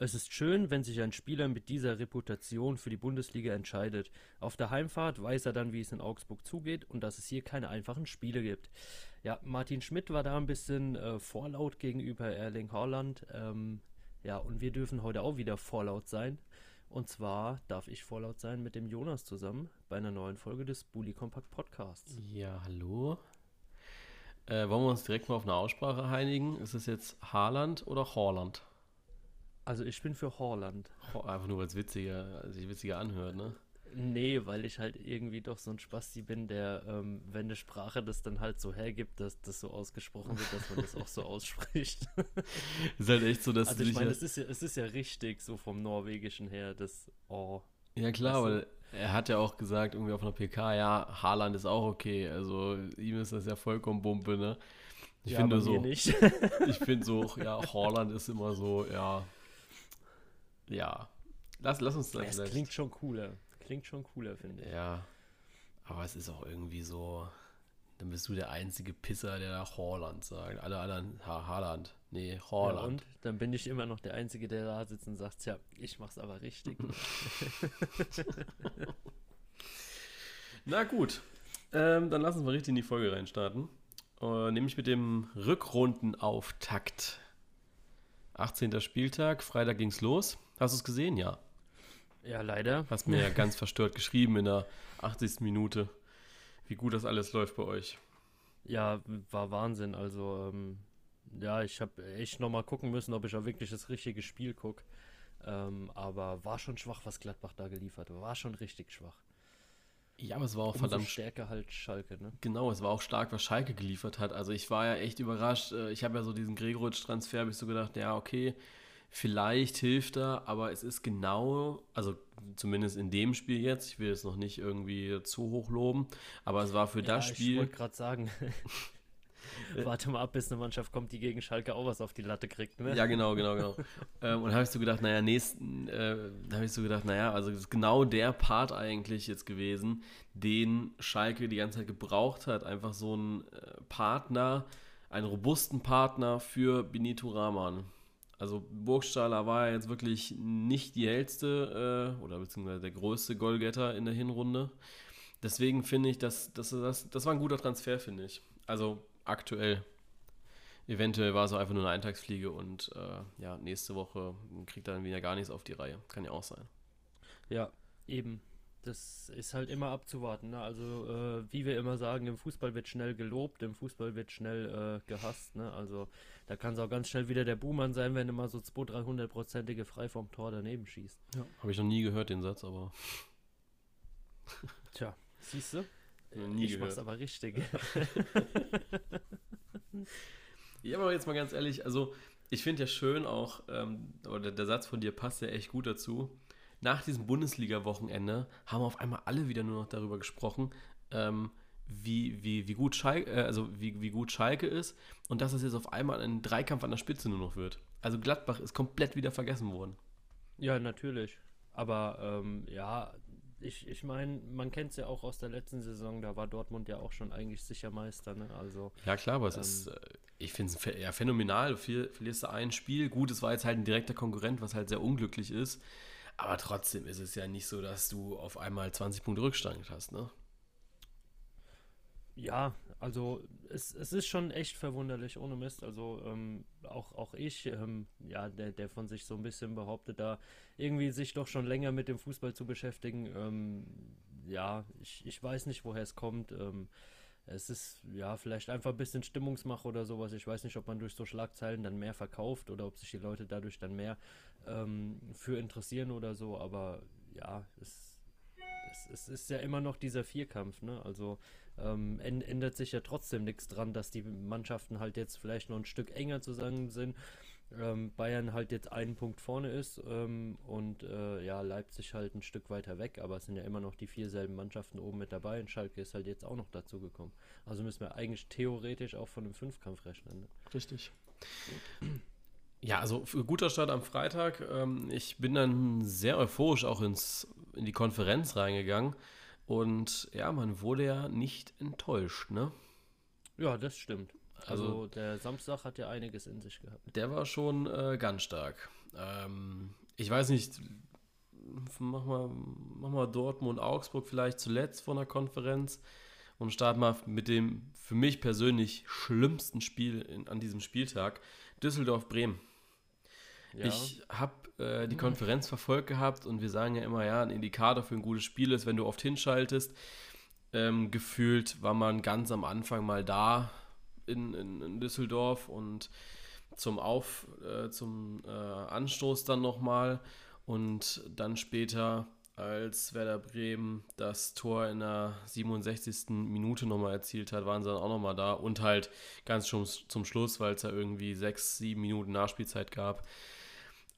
Es ist schön, wenn sich ein Spieler mit dieser Reputation für die Bundesliga entscheidet. Auf der Heimfahrt weiß er dann, wie es in Augsburg zugeht und dass es hier keine einfachen Spiele gibt. Ja, Martin Schmidt war da ein bisschen äh, vorlaut gegenüber Erling Haaland. Ähm, ja, und wir dürfen heute auch wieder vorlaut sein. Und zwar darf ich vorlaut sein mit dem Jonas zusammen bei einer neuen Folge des Bully Compact Podcasts. Ja, hallo. Äh, wollen wir uns direkt mal auf eine Aussprache einigen? Ist es jetzt Haaland oder Haaland? Also ich bin für Haaland. Einfach nur, weil es witziger, sich witziger anhört, ne? Nee, weil ich halt irgendwie doch so ein Spasti bin, der, ähm, wenn eine Sprache das dann halt so hergibt, dass das so ausgesprochen wird, dass man das auch so ausspricht. ist halt echt so, dass also ich meine, es ist, ja, es ist ja richtig, so vom Norwegischen her, das Oh. Ja klar, weil er hat ja auch gesagt, irgendwie auf einer PK, ja, Haaland ist auch okay. Also ihm ist das ja vollkommen Bumpe, ne? Ich ja, finde so. Nicht. ich finde so, ja, Haaland ist immer so, ja. Ja. Lass, lass uns das. Ja, es klingt schon cooler klingt schon cooler, finde ich. Ja, aber es ist auch irgendwie so, dann bist du der einzige Pisser, der da Haaland sagt. Alle anderen, ha, Haaland. Nee, Haaland. Ja, und dann bin ich immer noch der Einzige, der da sitzt und sagt, ja, ich mach's aber richtig. Na gut, ähm, dann lass uns mal richtig in die Folge reinstarten. Äh, nämlich mit dem Rückrundenauftakt. 18. Spieltag, Freitag ging's los. Hast du es gesehen? Ja. Ja, leider. Hast mir ja ganz verstört geschrieben in der 80. Minute, wie gut das alles läuft bei euch. Ja, war Wahnsinn. Also, ähm, ja, ich habe echt nochmal gucken müssen, ob ich auch wirklich das richtige Spiel gucke. Ähm, aber war schon schwach, was Gladbach da geliefert hat. War schon richtig schwach. Ja, aber es war auch Umso verdammt. stärker halt Schalke, ne? Genau, es war auch stark, was Schalke geliefert hat. Also ich war ja echt überrascht. Äh, ich habe ja so diesen Gregoritsch-Transfer, habe ich so gedacht, ja, okay, Vielleicht hilft er, aber es ist genau, also zumindest in dem Spiel jetzt, ich will es noch nicht irgendwie zu hoch loben, aber es war für ja, das Spiel. Ich wollte gerade sagen, warte mal ab, bis eine Mannschaft kommt, die gegen Schalke auch was auf die Latte kriegt, ne? Ja, genau, genau, genau. ähm, und habe ich so gedacht, naja, nächsten, äh, habe ich so gedacht, naja, also das ist genau der Part eigentlich jetzt gewesen, den Schalke die ganze Zeit gebraucht hat. Einfach so ein äh, Partner, einen robusten Partner für Benito Rahman. Also Burgstaller war ja jetzt wirklich nicht die hellste äh, oder beziehungsweise der größte Goalgetter in der Hinrunde. Deswegen finde ich, dass, dass, das, das war ein guter Transfer, finde ich. Also aktuell. Eventuell war es auch einfach nur eine Eintagsfliege und äh, ja, nächste Woche kriegt er dann wieder gar nichts auf die Reihe. Kann ja auch sein. Ja, eben das ist halt immer abzuwarten. Ne? Also, äh, wie wir immer sagen, im Fußball wird schnell gelobt, im Fußball wird schnell äh, gehasst. Ne? Also, da kann es auch ganz schnell wieder der Buhmann sein, wenn immer so 200, 300-prozentige frei vom Tor daneben schießt. Ja. Habe ich noch nie gehört, den Satz, aber. Tja, siehst du? Nie ich gehört. mach's aber richtig. ja, aber jetzt mal ganz ehrlich, also ich finde ja schön auch, ähm, oder der Satz von dir passt ja echt gut dazu nach diesem Bundesliga-Wochenende haben auf einmal alle wieder nur noch darüber gesprochen, ähm, wie, wie, wie, gut Schalke, äh, also wie, wie gut Schalke ist und dass es jetzt auf einmal ein Dreikampf an der Spitze nur noch wird. Also Gladbach ist komplett wieder vergessen worden. Ja, natürlich. Aber ähm, ja, ich, ich meine, man kennt es ja auch aus der letzten Saison, da war Dortmund ja auch schon eigentlich sicher Meister. Ne? Also, ja, klar, aber es ähm, ist, äh, ich finde es ja phänomenal. Du verlierst du ein Spiel. Gut, es war jetzt halt ein direkter Konkurrent, was halt sehr unglücklich ist. Aber trotzdem ist es ja nicht so, dass du auf einmal 20 Punkte Rückstand hast, ne? Ja, also es, es ist schon echt verwunderlich, ohne Mist. Also ähm, auch, auch ich, ähm, ja, der, der von sich so ein bisschen behauptet, da irgendwie sich doch schon länger mit dem Fußball zu beschäftigen. Ähm, ja, ich, ich weiß nicht, woher es kommt. Ähm, es ist ja vielleicht einfach ein bisschen Stimmungsmache oder sowas. Ich weiß nicht, ob man durch so Schlagzeilen dann mehr verkauft oder ob sich die Leute dadurch dann mehr ähm, für interessieren oder so. Aber ja, es, es, es, ist ja immer noch dieser Vierkampf. Ne? Also ähm, ändert sich ja trotzdem nichts dran, dass die Mannschaften halt jetzt vielleicht noch ein Stück enger zusammen sind ähm, Bayern halt jetzt einen Punkt vorne ist ähm, und äh, ja, Leipzig halt ein Stück weiter weg, aber es sind ja immer noch die vier selben Mannschaften oben mit dabei und Schalke ist halt jetzt auch noch dazu gekommen. Also müssen wir eigentlich theoretisch auch von einem Fünfkampf rechnen. Ne? Richtig. Ja, also guter Start am Freitag. Ähm, ich bin dann sehr euphorisch auch ins, in die Konferenz reingegangen und ja, man wurde ja nicht enttäuscht, ne? Ja, das stimmt. Also, also, der Samstag hat ja einiges in sich gehabt. Der war schon äh, ganz stark. ähm, ich weiß nicht, mach mal, mach mal Dortmund, Augsburg vielleicht zuletzt vor einer Konferenz und starten mal mit dem für mich persönlich schlimmsten Spiel in, an diesem Spieltag, Düsseldorf-Bremen. Ja. Ich habe äh, die Konferenz verfolgt gehabt und wir sagen ja immer, ja, ein Indikator für ein gutes Spiel ist, wenn du oft hinschaltest. Ähm, gefühlt war man ganz am Anfang mal da in, in, in Düsseldorf und zum Auf, äh, zum äh, Anstoß dann nochmal und dann später, als Werder Bremen das Tor in der 67. Minute nochmal erzielt hat, waren sie dann auch nochmal da und halt ganz schon zum Schluss, weil es ja irgendwie sechs, sieben Minuten Nachspielzeit gab.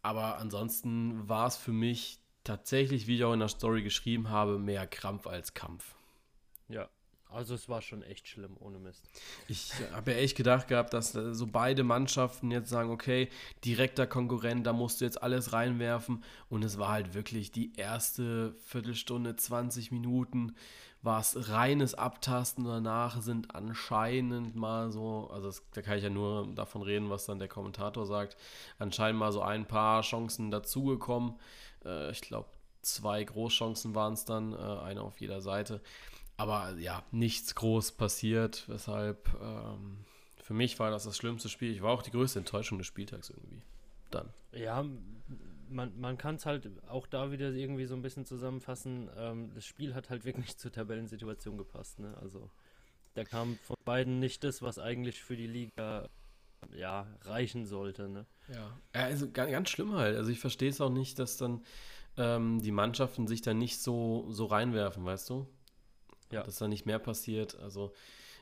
Aber ansonsten war es für mich tatsächlich, wie ich auch in der Story geschrieben habe, mehr Krampf als Kampf. Ja, also es war schon echt schlimm, ohne Mist. Ich habe ja echt gedacht gehabt, dass äh, so beide Mannschaften jetzt sagen, okay, direkter Konkurrent, da musst du jetzt alles reinwerfen. Und es war halt wirklich die erste Viertelstunde, 20 Minuten, war es reines Abtasten. Danach sind anscheinend mal so, also das, da kann ich ja nur davon reden, was dann der Kommentator sagt, anscheinend mal so ein paar Chancen dazugekommen. Äh, ich glaube, zwei Großchancen waren es dann, äh, eine auf jeder Seite. Aber ja, nichts groß passiert, weshalb ähm, für mich war das das schlimmste Spiel. Ich war auch die größte Enttäuschung des Spieltags irgendwie. Dann. Ja, man, man kann es halt auch da wieder irgendwie so ein bisschen zusammenfassen. Ähm, das Spiel hat halt wirklich zur Tabellensituation gepasst. Ne? Also da kam von beiden nicht das, was eigentlich für die Liga ja, reichen sollte. Ne? Ja, also ganz, ganz schlimm halt. Also ich verstehe es auch nicht, dass dann ähm, die Mannschaften sich da nicht so, so reinwerfen, weißt du? ja. dass da nicht mehr passiert. Also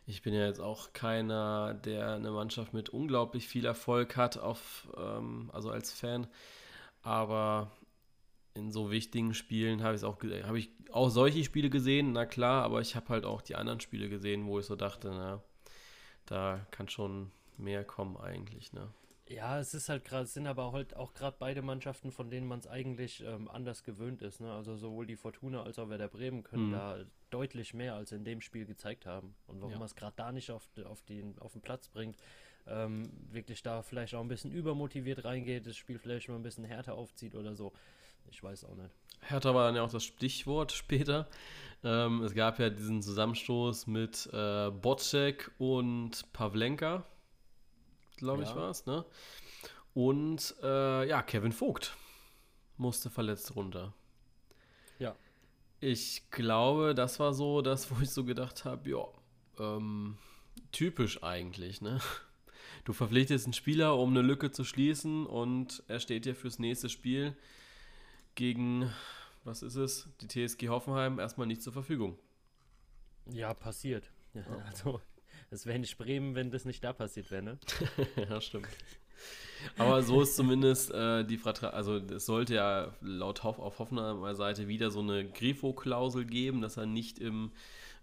ich bin ja jetzt auch keiner, der eine Mannschaft mit unglaublich viel Erfolg hat, auf, ähm, also als Fan. Aber in so wichtigen Spielen habe ich auch, habe ich auch solche Spiele gesehen, na klar, aber ich habe halt auch die anderen Spiele gesehen, wo ich so dachte, na, da kann schon mehr kommen eigentlich, ne? Ja, es ist halt gerade, sind aber halt auch gerade beide Mannschaften, von denen man es eigentlich ähm, anders gewöhnt ist. Ne? Also sowohl die Fortuna als auch Werder Bremen können mhm. da deutlich mehr als in dem Spiel gezeigt haben. Und warum ja. man es gerade da nicht auf, auf, den, auf den Platz bringt, ähm, wirklich da vielleicht auch ein bisschen übermotiviert reingeht, das Spiel vielleicht mal ein bisschen härter aufzieht oder so. Ich weiß auch nicht. Härter war dann ja auch das Stichwort später. Ähm, es gab ja diesen Zusammenstoß mit äh, Bocek und Pavlenka glaube ich, ja. war es, ne? Und äh, ja, Kevin Vogt musste verletzt runter. Ja. Ich glaube, das war so das, wo ich so gedacht habe, ja, ähm, typisch eigentlich, ne? Du verpflichtest einen Spieler, um eine Lücke zu schließen und er steht dir fürs nächste Spiel gegen, was ist es, die TSG Hoffenheim erstmal nicht zur Verfügung. Ja, passiert. Ja, also es wäre nicht Bremen, wenn das nicht da passiert wäre, ne? ja, stimmt. Aber so ist zumindest äh, die Vertrag, also es sollte ja laut Hoff auf Hoffenheimer Seite wieder so eine Grifo-Klausel geben, dass er nicht im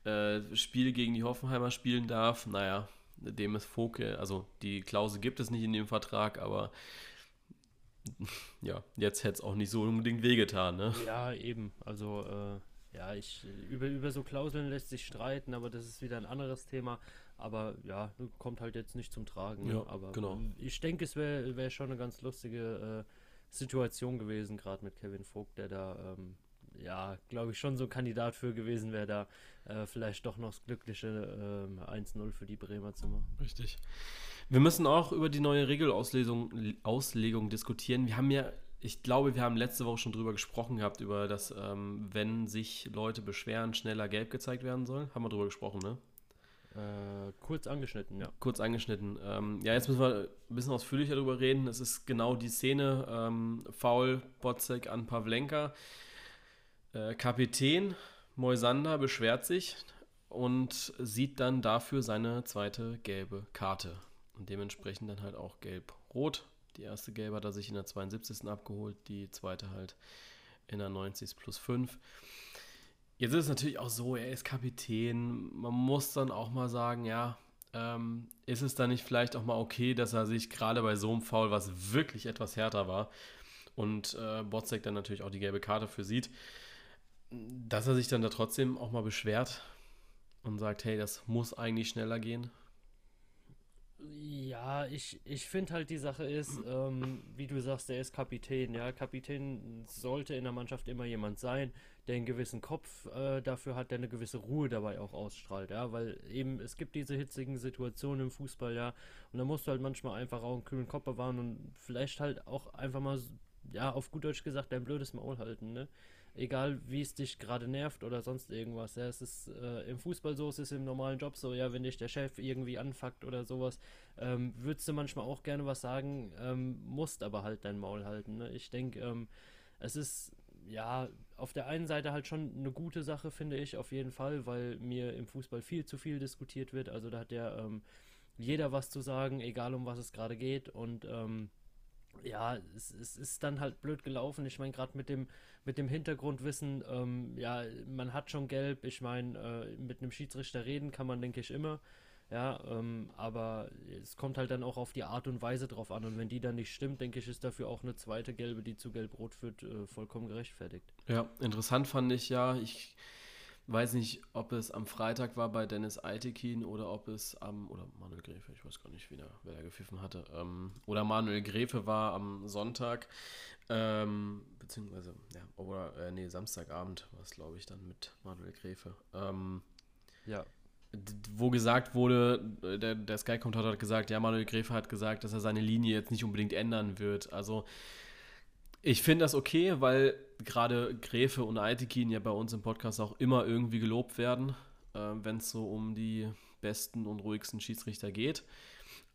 äh, Spiel gegen die Hoffenheimer spielen darf. Naja, dem ist Foke, also die Klausel gibt es nicht in dem Vertrag, aber ja, jetzt hätte es auch nicht so unbedingt wehgetan, ne? Ja, eben. Also, äh, ja, ich, über, über so Klauseln lässt sich streiten, aber das ist wieder ein anderes Thema. Aber ja, kommt halt jetzt nicht zum Tragen. Ja, aber genau. ich denke, es wäre wär schon eine ganz lustige äh, Situation gewesen, gerade mit Kevin Vogt, der da, ähm, ja, glaube ich, schon so ein Kandidat für gewesen wäre, da äh, vielleicht doch noch das glückliche äh, 1-0 für die Bremer zu machen. Richtig. Wir müssen auch über die neue Regelauslegung Auslegung diskutieren. Wir haben ja ich glaube, wir haben letzte Woche schon drüber gesprochen gehabt, über das, ähm, wenn sich Leute beschweren, schneller gelb gezeigt werden soll. Haben wir drüber gesprochen, ne? Äh, kurz angeschnitten, ja. Kurz angeschnitten. Ähm, ja, jetzt müssen wir ein bisschen ausführlicher darüber reden. Es ist genau die Szene, ähm, Foul Botzek an Pavlenka. Äh, Kapitän Moisander beschwert sich und sieht dann dafür seine zweite gelbe Karte. Und dementsprechend dann halt auch gelb-rot. Die erste gelbe hat er sich in der 72. abgeholt, die zweite halt in der 90. plus 5. Jetzt ist es natürlich auch so, er ist Kapitän. Man muss dann auch mal sagen, ja, ähm, ist es dann nicht vielleicht auch mal okay, dass er sich gerade bei so einem Foul, was wirklich etwas härter war, und äh, Botzek dann natürlich auch die gelbe Karte für sieht, dass er sich dann da trotzdem auch mal beschwert und sagt, hey, das muss eigentlich schneller gehen? Ja, ich, ich finde halt die Sache ist, ähm, wie du sagst, der ist Kapitän. Ja, Kapitän sollte in der Mannschaft immer jemand sein, der einen gewissen Kopf äh, dafür hat, der eine gewisse Ruhe dabei auch ausstrahlt. Ja, weil eben es gibt diese hitzigen Situationen im Fußball, ja, und da musst du halt manchmal einfach auch einen kühlen Kopf bewahren und vielleicht halt auch einfach mal, ja, auf gut Deutsch gesagt, dein blödes Maul halten, ne? Egal wie es dich gerade nervt oder sonst irgendwas. Ja, es ist äh, im Fußball so, es ist im normalen Job so, ja, wenn dich der Chef irgendwie anfuckt oder sowas, ähm, würdest du manchmal auch gerne was sagen, ähm, musst aber halt dein Maul halten. Ne? Ich denke, ähm, es ist ja auf der einen Seite halt schon eine gute Sache, finde ich, auf jeden Fall, weil mir im Fußball viel zu viel diskutiert wird. Also da hat ja ähm, jeder was zu sagen, egal um was es gerade geht und ähm, ja, es, es, ist dann halt blöd gelaufen. Ich meine, gerade mit dem, mit dem Hintergrundwissen, ähm, ja, man hat schon gelb. Ich meine, äh, mit einem Schiedsrichter reden kann man, denke ich, immer. Ja, ähm, aber es kommt halt dann auch auf die Art und Weise drauf an. Und wenn die dann nicht stimmt, denke ich, ist dafür auch eine zweite gelbe, die zu gelb-rot führt, äh, vollkommen gerechtfertigt. Ja, interessant fand ich ja. Ich weiß nicht, ob es am Freitag war bei Dennis Eitekin oder ob es am, oder Manuel Gräfe, ich weiß gar nicht, wer, wer da gepfiffen hatte, ähm, oder Manuel Gräfe war am Sonntag, ähm, beziehungsweise, ja, oder, äh, nee, Samstagabend war es, glaube ich, dann mit Manuel Gräfe. Ähm, ja. Wo gesagt wurde, äh, der, der Sky-Kommentator hat gesagt, ja, Manuel Gräfe hat gesagt, dass er seine Linie jetzt nicht unbedingt ändern wird. Also, ich finde das okay, weil gerade Gräfe und Aitekin ja bei uns im Podcast auch immer irgendwie gelobt werden, äh, wenn es so um die besten und ruhigsten Schiedsrichter geht.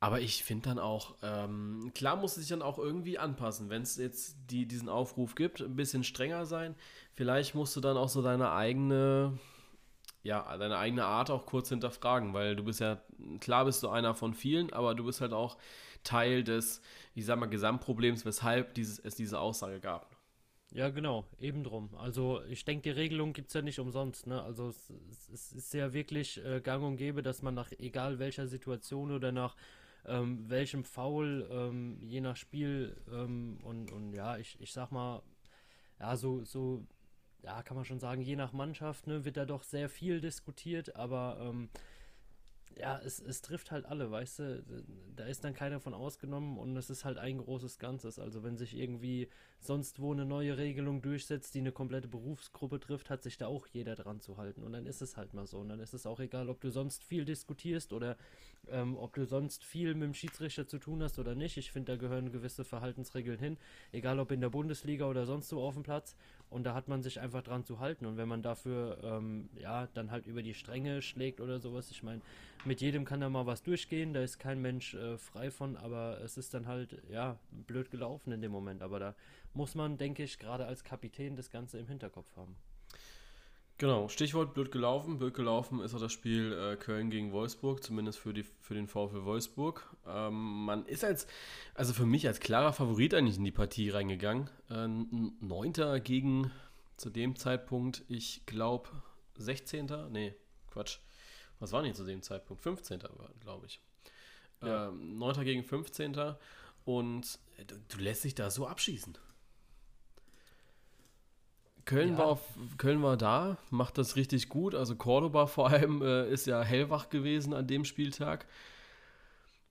Aber ich finde dann auch, ähm, klar muss es sich dann auch irgendwie anpassen. Wenn es jetzt die, diesen Aufruf gibt, ein bisschen strenger sein. Vielleicht musst du dann auch so deine eigene, ja, deine eigene Art auch kurz hinterfragen, weil du bist ja, klar bist du einer von vielen, aber du bist halt auch Teil des, ich sag mal, Gesamtproblems, weshalb dieses, es diese Aussage gab. Ja, genau, eben drum. Also ich denke, die Regelung gibt es ja nicht umsonst. Ne? Also es, es, ist ja wirklich äh, gang und gäbe, dass man nach egal welcher Situation oder nach ähm, welchem Foul, ähm, je nach Spiel ähm, und, und ja, ich, ich sag mal, ja, so, so, ja, kann man schon sagen, je nach Mannschaft ne, wird da doch sehr viel diskutiert, aber ähm, ja, es, es trifft halt alle, weißt du, da ist dann keiner von ausgenommen und es ist halt ein großes Ganzes. Also wenn sich irgendwie sonst wo eine neue Regelung durchsetzt, die eine komplette Berufsgruppe trifft, hat sich da auch jeder dran zu halten. Und dann ist es halt mal so. Und dann ist es auch egal, ob du sonst viel diskutierst oder ähm, ob du sonst viel mit dem Schiedsrichter zu tun hast oder nicht. Ich finde, da gehören gewisse Verhaltensregeln hin. Egal ob in der Bundesliga oder sonst wo auf dem Platz. Und da hat man sich einfach dran zu halten. Und wenn man dafür, ähm, ja, dann halt über die Stränge schlägt oder sowas, ich meine, mit jedem kann da mal was durchgehen, da ist kein Mensch äh, frei von, aber es ist dann halt, ja, blöd gelaufen in dem Moment. Aber da muss man, denke ich, gerade als Kapitän das Ganze im Hinterkopf haben. Genau, Stichwort blöd gelaufen. Blöd gelaufen ist auch das Spiel äh, Köln gegen Wolfsburg, zumindest für, die, für den VfL Wolfsburg. Ähm, man ist als, also für mich als klarer Favorit eigentlich in die Partie reingegangen. Äh, Neunter gegen zu dem Zeitpunkt, ich glaube, 16. Nee, Quatsch. Was war nicht zu dem Zeitpunkt? 15. war, glaube ich. Ja. Ähm, 9. gegen 15. Und äh, du, du lässt dich da so abschießen. Köln, ja. war, Köln war da, macht das richtig gut. Also Cordoba vor allem äh, ist ja hellwach gewesen an dem Spieltag.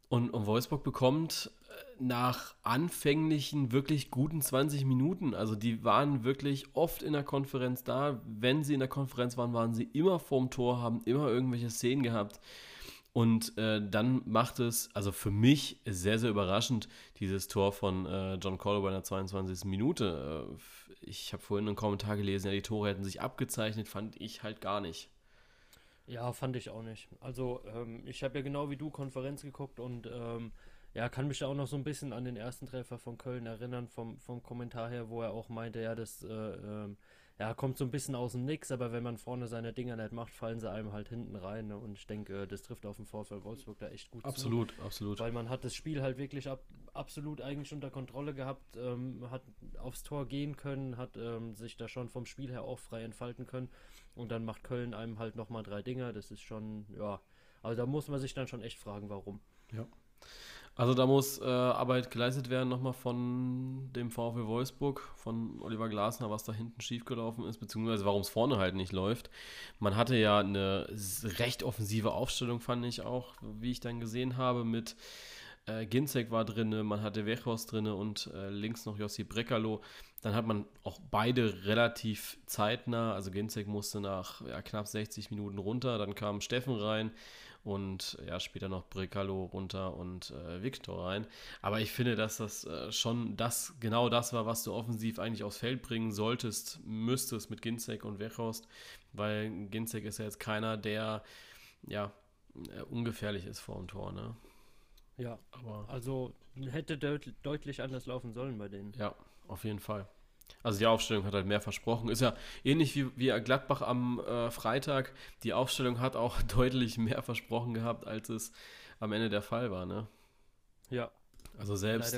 Und, und Wolfsburg bekommt äh, nach anfänglichen, wirklich guten 20 Minuten, also die waren wirklich oft in der Konferenz da. Wenn sie in der Konferenz waren, waren sie immer vorm Tor, haben immer irgendwelche Szenen gehabt. Und äh, dann macht es, also für mich sehr, sehr überraschend, dieses Tor von äh, John Cordoba in der 22. Minute. Äh, ich habe vorhin einen Kommentar gelesen, ja, die Tore hätten sich abgezeichnet, fand ich halt gar nicht. Ja, fand ich auch nicht. Also, ähm, ich habe ja genau wie du Konferenz geguckt und ähm, ja, kann mich da auch noch so ein bisschen an den ersten Treffer von Köln erinnern, vom, vom Kommentar her, wo er auch meinte, ja, das äh, ähm, ja, kommt so ein bisschen aus dem Nix, aber wenn man vorne seine Dinger nicht macht, fallen sie einem halt hinten rein. Ne? Und ich denke, das trifft auf den Vorfall Wolfsburg da echt gut absolut, zu. Absolut, absolut. Weil man hat das Spiel halt wirklich ab, absolut eigentlich unter Kontrolle gehabt, ähm, hat aufs Tor gehen können, hat ähm, sich da schon vom Spiel her auch frei entfalten können. Und dann macht Köln einem halt nochmal drei Dinger. Das ist schon, ja, also da muss man sich dann schon echt fragen, warum. Ja. Also da muss äh, Arbeit geleistet werden nochmal von dem VfL Wolfsburg, von Oliver Glasner, was da hinten schiefgelaufen ist, beziehungsweise warum es vorne halt nicht läuft. Man hatte ja eine recht offensive Aufstellung, fand ich auch, wie ich dann gesehen habe, mit äh, Ginzek war drin, man hatte Wechos drin und äh, links noch Jossi Brekalo. Dann hat man auch beide relativ zeitnah, also Ginzek musste nach ja, knapp 60 Minuten runter, dann kam Steffen rein und ja, später noch Brekalo runter und äh, Viktor rein. Aber ich finde, dass das äh, schon das, genau das war, was du offensiv eigentlich aufs Feld bringen solltest, müsstest mit Ginzek und Wechhorst, weil Ginzek ist ja jetzt keiner, der ja äh, ungefährlich ist vor dem Tor, ne? Ja, aber also hätte deut deutlich anders laufen sollen bei denen. Ja, auf jeden Fall. Also die Aufstellung hat halt mehr versprochen. Ist ja ähnlich wie, wie Gladbach am äh, Freitag. Die Aufstellung hat auch deutlich mehr versprochen gehabt, als es am Ende der Fall war, ne? Ja. Also selbst,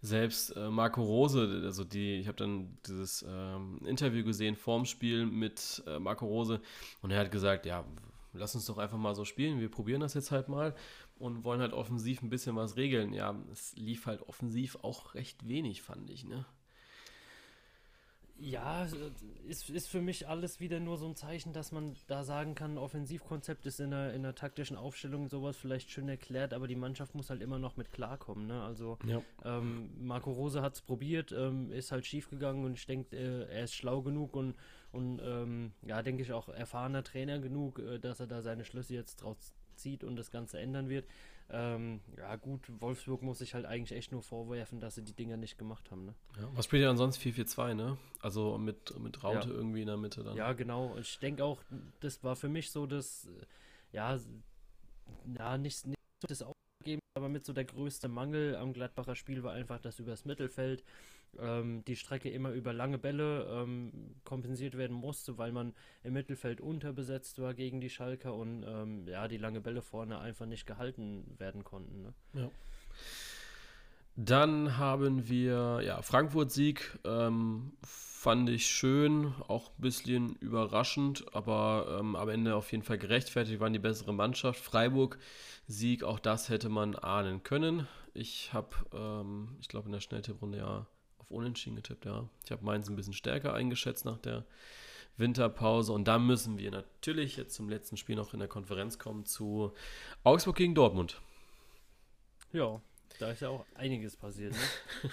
selbst äh, Marco Rose, also die, ich habe dann dieses ähm, Interview gesehen vorm Spiel mit äh, Marco Rose und er hat gesagt, ja, lass uns doch einfach mal so spielen, wir probieren das jetzt halt mal und wollen halt offensiv ein bisschen was regeln. Ja, es lief halt offensiv auch recht wenig, fand ich, ne? Ja, ist, ist für mich alles wieder nur so ein Zeichen, dass man da sagen kann, Offensivkonzept ist in der, in der taktischen Aufstellung sowas vielleicht schön erklärt, aber die Mannschaft muss halt immer noch mit klarkommen. Ne? Also ja. ähm, Marco Rose hat es probiert, ähm, ist halt schief gegangen und ich denke, äh, er ist schlau genug und, und ähm, ja, denke ich auch erfahrener Trainer genug, äh, dass er da seine Schlüsse jetzt draus zieht und das Ganze ändern wird. Ähm, ja, gut, Wolfsburg muss sich halt eigentlich echt nur vorwerfen, dass sie die Dinger nicht gemacht haben. Ne? Ja, was spielt ihr ansonsten 4-4-2, ne? Also mit, mit Raute ja. irgendwie in der Mitte dann. Ja, genau. Ich denke auch, das war für mich so das, ja, ja, nicht, nicht so das Aufgeben, aber mit so der größte Mangel am Gladbacher Spiel war einfach das übers Mittelfeld ähm, die Strecke immer über lange Bälle ähm, kompensiert werden musste, weil man im Mittelfeld unterbesetzt war gegen die Schalker und ähm, ja, die lange Bälle vorne einfach nicht gehalten werden konnten. Ne? Ja. Dann haben wir, ja, Frankfurt-Sieg, ähm, fand ich schön, auch ein bisschen überraschend, aber ähm, am Ende auf jeden Fall gerechtfertigt, waren die bessere Mannschaft. Freiburg-Sieg, auch das hätte man ahnen können. Ich habe, ähm, ich glaube, in der Schnelltipprunde ja auf Unentschieden getippt, ja. Ich habe Mainz ein bisschen stärker eingeschätzt nach der Winterpause. Und da müssen wir natürlich jetzt zum letzten Spiel noch in der Konferenz kommen zu Augsburg gegen Dortmund. Ja, da ist ja auch einiges passiert. Ne?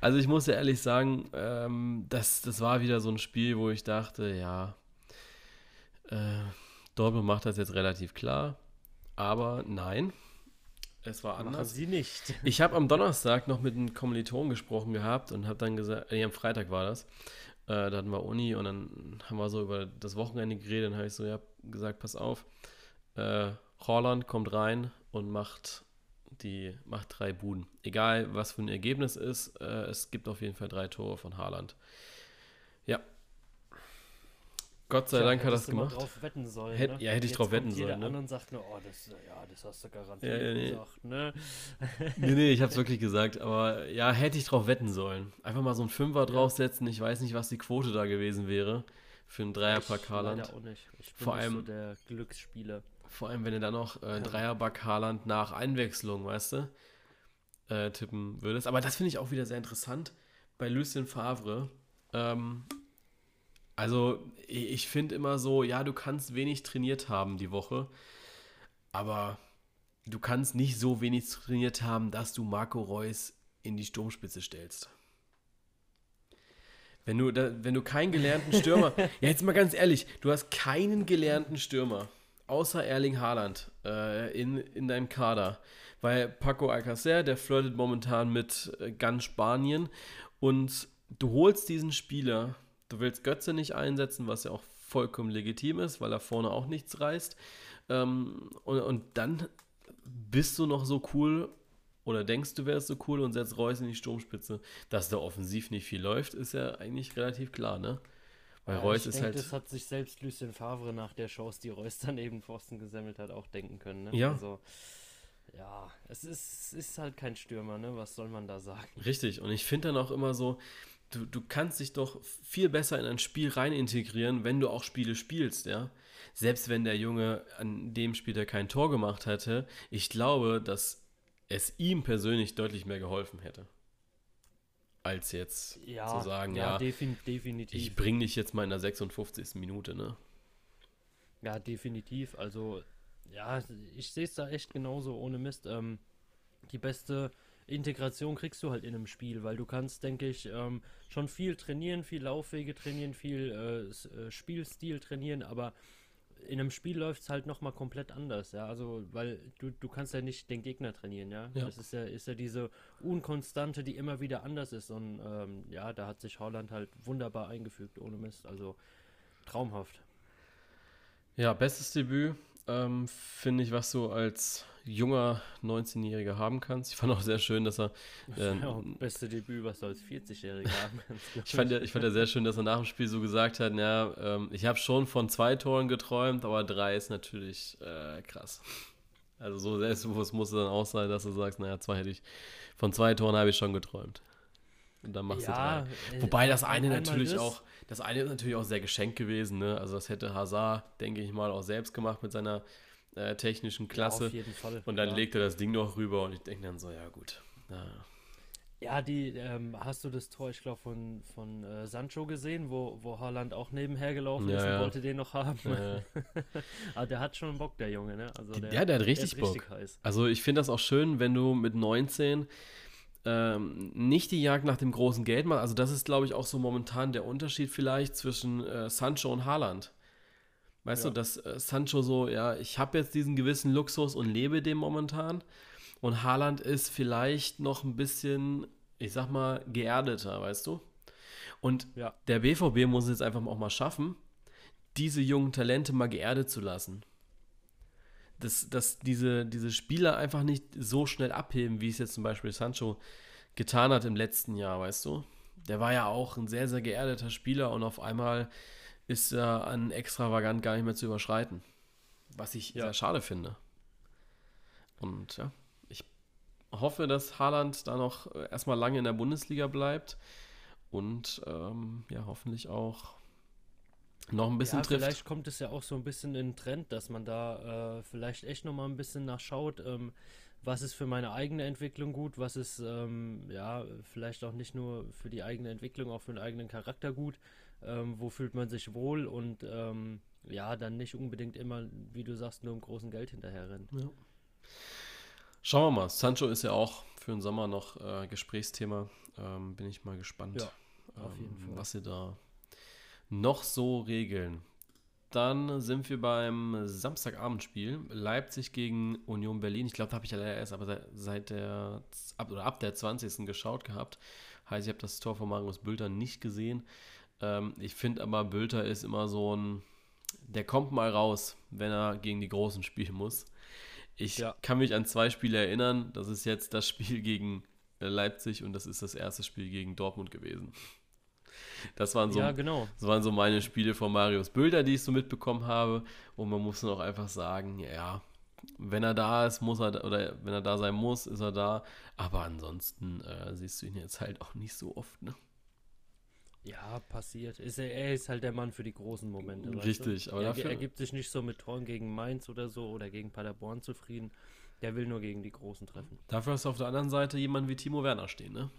also ich muss ja ehrlich sagen, ähm, das, das war wieder so ein Spiel, wo ich dachte, ja, äh, Dortmund macht das jetzt relativ klar. Aber nein, es war anders. Machen sie nicht. Ich habe am Donnerstag noch mit einem Kommiliton gesprochen gehabt und habe dann gesagt, nee, am Freitag war das. Äh, da hatten wir Uni und dann haben wir so über das Wochenende geredet. Dann habe ich so, ja, gesagt, pass auf, äh, Holland kommt rein und macht die macht drei Buden. Egal, was für ein Ergebnis ist, äh, es gibt auf jeden Fall drei Tore von Haaland. Ja, Gott sei Dank hat er das gemacht. drauf wetten sollen. Hätt, ne? Ja, hätte ich Jetzt drauf wetten sollen. Jeder ne? und sagt nur, oh, das, ja, das hast du garantiert ja, ja, nee. gesagt, ne? nee, nee, ich hab's wirklich gesagt. Aber ja, hätte ich drauf wetten sollen. Einfach mal so ein Fünfer draufsetzen. Ich weiß nicht, was die Quote da gewesen wäre für ein Dreierpack Haaland. auch nicht. Ich bin vor allem, so der Glücksspieler. Vor allem, wenn du dann noch äh, Dreierpack Haaland nach Einwechslung, weißt du, äh, tippen würdest. Aber das finde ich auch wieder sehr interessant bei Lucien Favre. Ähm, also ich finde immer so, ja, du kannst wenig trainiert haben die Woche, aber du kannst nicht so wenig trainiert haben, dass du Marco Reus in die Sturmspitze stellst. Wenn du, da, wenn du keinen gelernten Stürmer, ja, jetzt mal ganz ehrlich, du hast keinen gelernten Stürmer, außer Erling Haaland äh, in, in deinem Kader. Weil Paco Alcacer, der flirtet momentan mit äh, ganz Spanien und du holst diesen Spieler Du willst Götze nicht einsetzen, was ja auch vollkommen legitim ist, weil er vorne auch nichts reißt. Ähm, und, und dann bist du noch so cool oder denkst du wärst so cool und setzt Reus in die Sturmspitze. Dass da offensiv nicht viel läuft, ist ja eigentlich relativ klar, ne? Weil ja, Reus ist denk, halt. Das hat sich selbst Lucien Favre nach der Chance, die Reus dann eben Pfosten gesammelt hat, auch denken können. Ne? Ja. Also, ja, es ist, es ist halt kein Stürmer, ne? Was soll man da sagen? Richtig. Und ich finde dann auch immer so, du, du kannst dich doch viel besser in ein Spiel rein integrieren, wenn du auch Spiele spielst, ja. Selbst wenn der Junge an dem Spiel der kein Tor gemacht hätte, ich glaube, dass es ihm persönlich deutlich mehr geholfen hätte. Als jetzt Ja, zu sagen, ja, ja, defin definitiv. ich bringe dich jetzt mal in der 56. Minute, ne? Ja, definitiv. Also, ja, ich sehe es da echt genauso, ohne Mist. Ähm, die beste Integration kriegst du halt in einem Spiel, weil du kannst, denke ich, ähm, schon viel trainieren, viel Laufwege trainieren, viel äh, äh, Spielstil trainieren, aber in einem Spiel läuft es halt nochmal komplett anders, ja. Also, weil du, du kannst ja nicht den Gegner trainieren, ja. Ja. Das ist ja, ist ja diese Unkonstante, die immer wieder anders ist. Und ähm, ja, da hat sich Holland halt wunderbar eingefügt, ohne Mist. Also traumhaft. Ja, bestes Debüt, ähm, finde ich, was du als junger 19-Jähriger haben kannst. Ich fand auch sehr schön, dass er. Äh, ja, beste Debüt, was du als 40-Jähriger haben kannst. Ich fand, ja, ich fand ja sehr schön, dass er nach dem Spiel so gesagt hat, ja, ähm, ich habe schon von zwei Toren geträumt, aber drei ist natürlich äh, krass. Also so selbstbewusst muss es dann auch sein, dass du sagst, naja, zwei hätte ich, von zwei Toren habe ich schon geträumt. Und dann machst du drei. äh, Wobei das eine natürlich das. auch, das eine ist natürlich auch sehr geschenkt gewesen, ne? Also das hätte Hazard, denke ich mal, auch selbst gemacht mit seiner äh, technischen Klasse. Auf jeden Fall. und dann ja. legt er das Ding noch rüber und ich denke dann so, ja gut. Na, Ja, die, ähm, hast du das Tor, ich glaube, von, von äh, Sancho gesehen, wo, wo Haaland auch nebenher gelaufen Ja, ist und ja. wollte den noch haben? Aber der hat schon Bock, der Junge, ne? Also der, ja, der hat richtig ist Bock. richtig heiß. Also ich finde das auch schön, wenn du mit 19 ähm, nicht die Jagd nach dem großen Geld machst. Also das ist, glaube ich, auch so momentan der Unterschied vielleicht zwischen äh, Sancho und Haaland. Weißt Ja. du, dass äh, Sancho so, ja, ich habe jetzt diesen gewissen Luxus und lebe dem momentan. Und Haaland ist vielleicht noch ein bisschen, ich sag mal, geerdeter, weißt du? Und Ja. der BVB muss es jetzt einfach auch mal schaffen, diese jungen Talente mal geerdet zu lassen dass, dass diese, diese Spieler einfach nicht so schnell abheben, wie es jetzt zum Beispiel Sancho getan hat im letzten Jahr, weißt du? Der war ja auch ein sehr, sehr geerdeter Spieler und auf einmal ist er an extravagant gar nicht mehr zu überschreiten. Was ich Ja. sehr schade finde. Und ja, ich hoffe, dass Haaland da noch äh, erstmal lange in der Bundesliga bleibt und ähm, ja, hoffentlich auch noch ein bisschen ja, trifft. vielleicht kommt es ja auch so ein bisschen in den Trend, dass man da äh, vielleicht echt nochmal ein bisschen nachschaut, ähm, was ist für meine eigene Entwicklung gut, was ist ähm, ja vielleicht auch nicht nur für die eigene Entwicklung, auch für den eigenen Charakter gut, ähm, wo fühlt man sich wohl und ähm, ja, dann nicht unbedingt immer, wie du sagst, nur im großen Geld hinterherrennen. Ja. Schauen wir mal. Sancho ist ja auch für den Sommer noch äh, Gesprächsthema. Ähm, bin ich mal gespannt, Ja, auf jeden ähm, Fall. was sie da noch so regeln. Dann sind wir beim Samstagabendspiel. Leipzig gegen Union Berlin. Ich glaube, da habe ich ja leider erst aber seit, seit der ab, oder ab der 20. geschaut gehabt. Heißt, ich habe das Tor von Marius Bülter nicht gesehen. Ähm, ich finde aber, Bülter ist immer so ein. Der kommt mal raus, wenn er gegen die Großen spielen muss. Ich Ja. kann mich an zwei Spiele erinnern. Das ist jetzt das Spiel gegen äh, Leipzig und das ist das erste Spiel gegen Dortmund gewesen. Das waren so, ja, genau. das waren so meine Spiele von Marius Bülter, die ich so mitbekommen habe. Und man muss dann auch einfach sagen, ja, wenn er da ist, muss er, oder wenn er da sein muss, ist er da. Aber ansonsten äh, siehst du ihn jetzt halt auch nicht so oft, ne? Ja, passiert. Ist er, er ist halt der Mann für die großen Momente. weißt Richtig, du? aber er, dafür- er gibt sich nicht so mit Toren gegen Mainz oder so oder gegen Paderborn zufrieden. Der will nur gegen die Großen treffen. Dafür hast du auf der anderen Seite jemanden wie Timo Werner stehen, ne?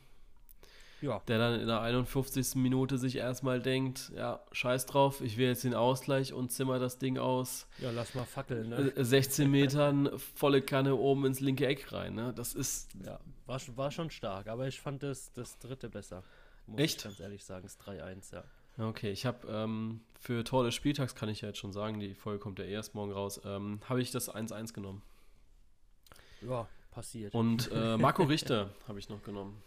Ja, Der dann in der 51. Minute sich erstmal denkt, ja, scheiß drauf, ich will jetzt den Ausgleich und zimmer das Ding aus ja, lass mal fackeln, ne? äh, 16 Metern volle Kanne oben ins linke Eck rein, ne? Das ist Ja, war, war schon stark, aber ich fand das, das dritte besser. Muss Echt? ich ganz ehrlich sagen, das 3-1, ja. Okay, ich habe ähm, für Tor des Spieltags, kann ich ja jetzt schon sagen, die Folge kommt ja erst morgen raus, ähm, habe ich das 1-1 genommen. Ja, passiert. Und äh, Marco Richter habe ich noch genommen,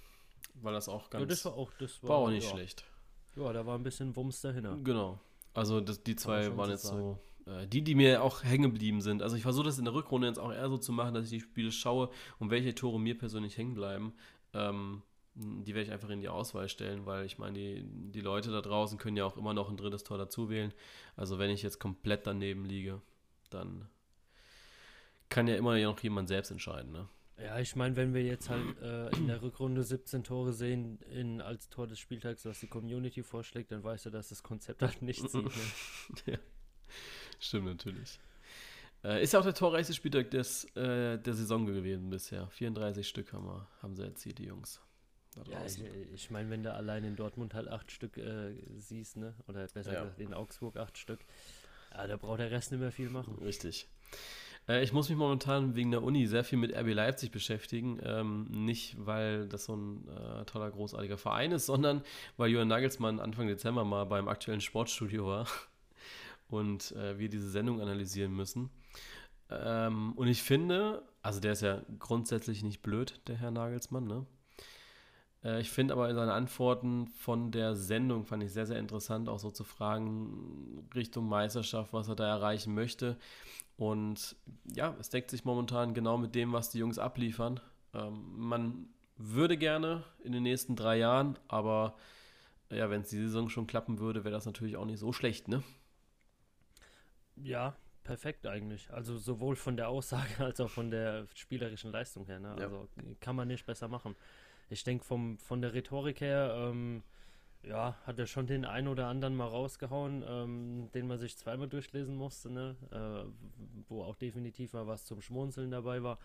weil das auch ja, ganz, das war auch, das war, war auch nicht ja. schlecht. Ja, da war ein bisschen Wumms dahinter. Genau. Also das, die zwei waren jetzt so, äh, die, die mir auch hängen geblieben sind. Also ich versuche das in der Rückrunde jetzt auch eher so zu machen, dass ich die Spiele schaue und welche Tore mir persönlich hängen bleiben. Ähm, die werde ich einfach in die Auswahl stellen, weil ich meine, die, die Leute da draußen können ja auch immer noch ein drittes Tor dazu wählen. Also wenn ich jetzt komplett daneben liege, dann kann ja immer noch jemand selbst entscheiden. Ne? Ja, ich meine, wenn wir jetzt halt äh, in der Rückrunde 17 Tore sehen in, als Tor des Spieltags, was die Community vorschlägt, dann weißt du, dass das Konzept halt nicht zieht. Ne? Stimmt natürlich. Äh, ist ja auch der torreichste Spieltag des, äh, der Saison gewesen bisher. 34 Stück haben, wir, haben sie erzielt, die Jungs. Ja, ich, ich meine, wenn du allein in Dortmund halt acht Stück äh, siehst, ne? Oder besser ja. gesagt in Augsburg acht Stück, ja, da braucht der Rest nicht mehr viel machen. Richtig. Äh, ich muss mich momentan wegen der Uni sehr viel mit RB Leipzig beschäftigen. Ähm, nicht, weil das so ein äh, toller, großartiger Verein ist, sondern weil Johann Nagelsmann Anfang Dezember mal beim aktuellen Sportstudio war und äh, wir diese Sendung analysieren müssen. Ähm, und ich finde, also der ist ja grundsätzlich nicht blöd, der Herr Nagelsmann, ne? Äh, ich finde aber seine Antworten von der Sendung fand ich sehr, sehr interessant, auch so zu fragen Richtung Meisterschaft, was er da erreichen möchte. Und ja, es deckt sich momentan genau mit dem, was die Jungs abliefern. Ähm, man würde gerne in den nächsten drei Jahren, aber ja, wenn es die Saison schon klappen würde, wäre das natürlich auch nicht so schlecht, ne? Ja, perfekt eigentlich. Also sowohl von der Aussage als auch von der spielerischen Leistung her. Ne? Also ja. kann man nicht besser machen. Ich denke, von der Rhetorik her, ähm, ja, hat er schon den einen oder anderen mal rausgehauen, ähm, den man sich zweimal durchlesen musste, ne? Äh, wo auch definitiv mal was zum Schmunzeln dabei war.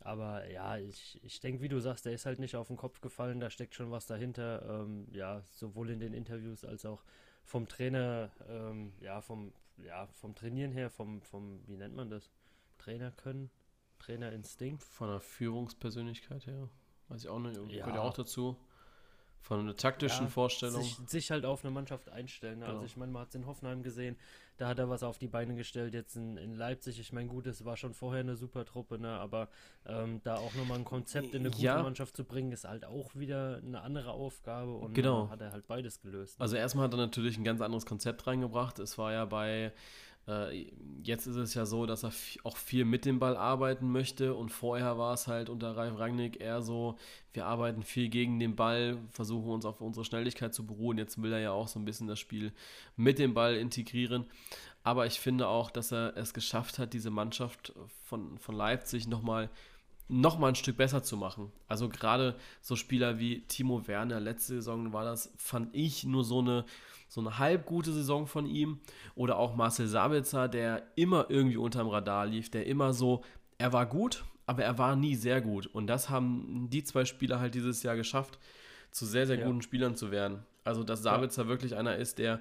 Aber ja, ich, ich denke, wie du sagst, der ist halt nicht auf den Kopf gefallen, da steckt schon was dahinter. Ähm, ja, sowohl in den Interviews als auch vom Trainer, ähm, ja, vom, ja, vom Trainieren her, vom, vom, wie nennt man das? Trainer können, Trainerinstinkt. Von der Führungspersönlichkeit her. Weiß ich auch nicht, ja. gehört ja auch dazu. Von einer taktischen ja, Vorstellung. Sich, sich, halt auf eine Mannschaft einstellen. Ne? Also genau. Also ich meine, man hat es in Hoffenheim gesehen, da hat er was auf die Beine gestellt. Jetzt in, in Leipzig, ich meine, gut, es war schon vorher eine super Truppe, ne? aber ähm, da auch nochmal ein Konzept in eine gute ja. Mannschaft zu bringen, ist halt auch wieder eine andere Aufgabe und genau. hat er halt beides gelöst. Also erstmal hat er natürlich ein ganz anderes Konzept reingebracht. Es war ja bei äh, jetzt ist es ja so, dass er auch viel mit dem Ball arbeiten möchte und vorher war es halt unter Ralf Rangnick eher so, wir arbeiten viel gegen den Ball, versuchen uns auf unsere Schnelligkeit zu beruhen. Jetzt will er ja auch so ein bisschen das Spiel mit dem Ball integrieren. Aber ich finde auch, dass er es geschafft hat, diese Mannschaft von, von Leipzig nochmal noch mal ein Stück besser zu machen. Also gerade so Spieler wie Timo Werner, letzte Saison war das, fand ich, nur so eine so eine halb gute Saison von ihm. Oder auch Marcel Sabitzer, der immer irgendwie unterm Radar lief, der immer so, er war gut, aber er war nie sehr gut. Und das haben die zwei Spieler halt dieses Jahr geschafft, zu sehr, sehr ja. guten Spielern zu werden. Also, dass Sabitzer ja. wirklich einer ist, der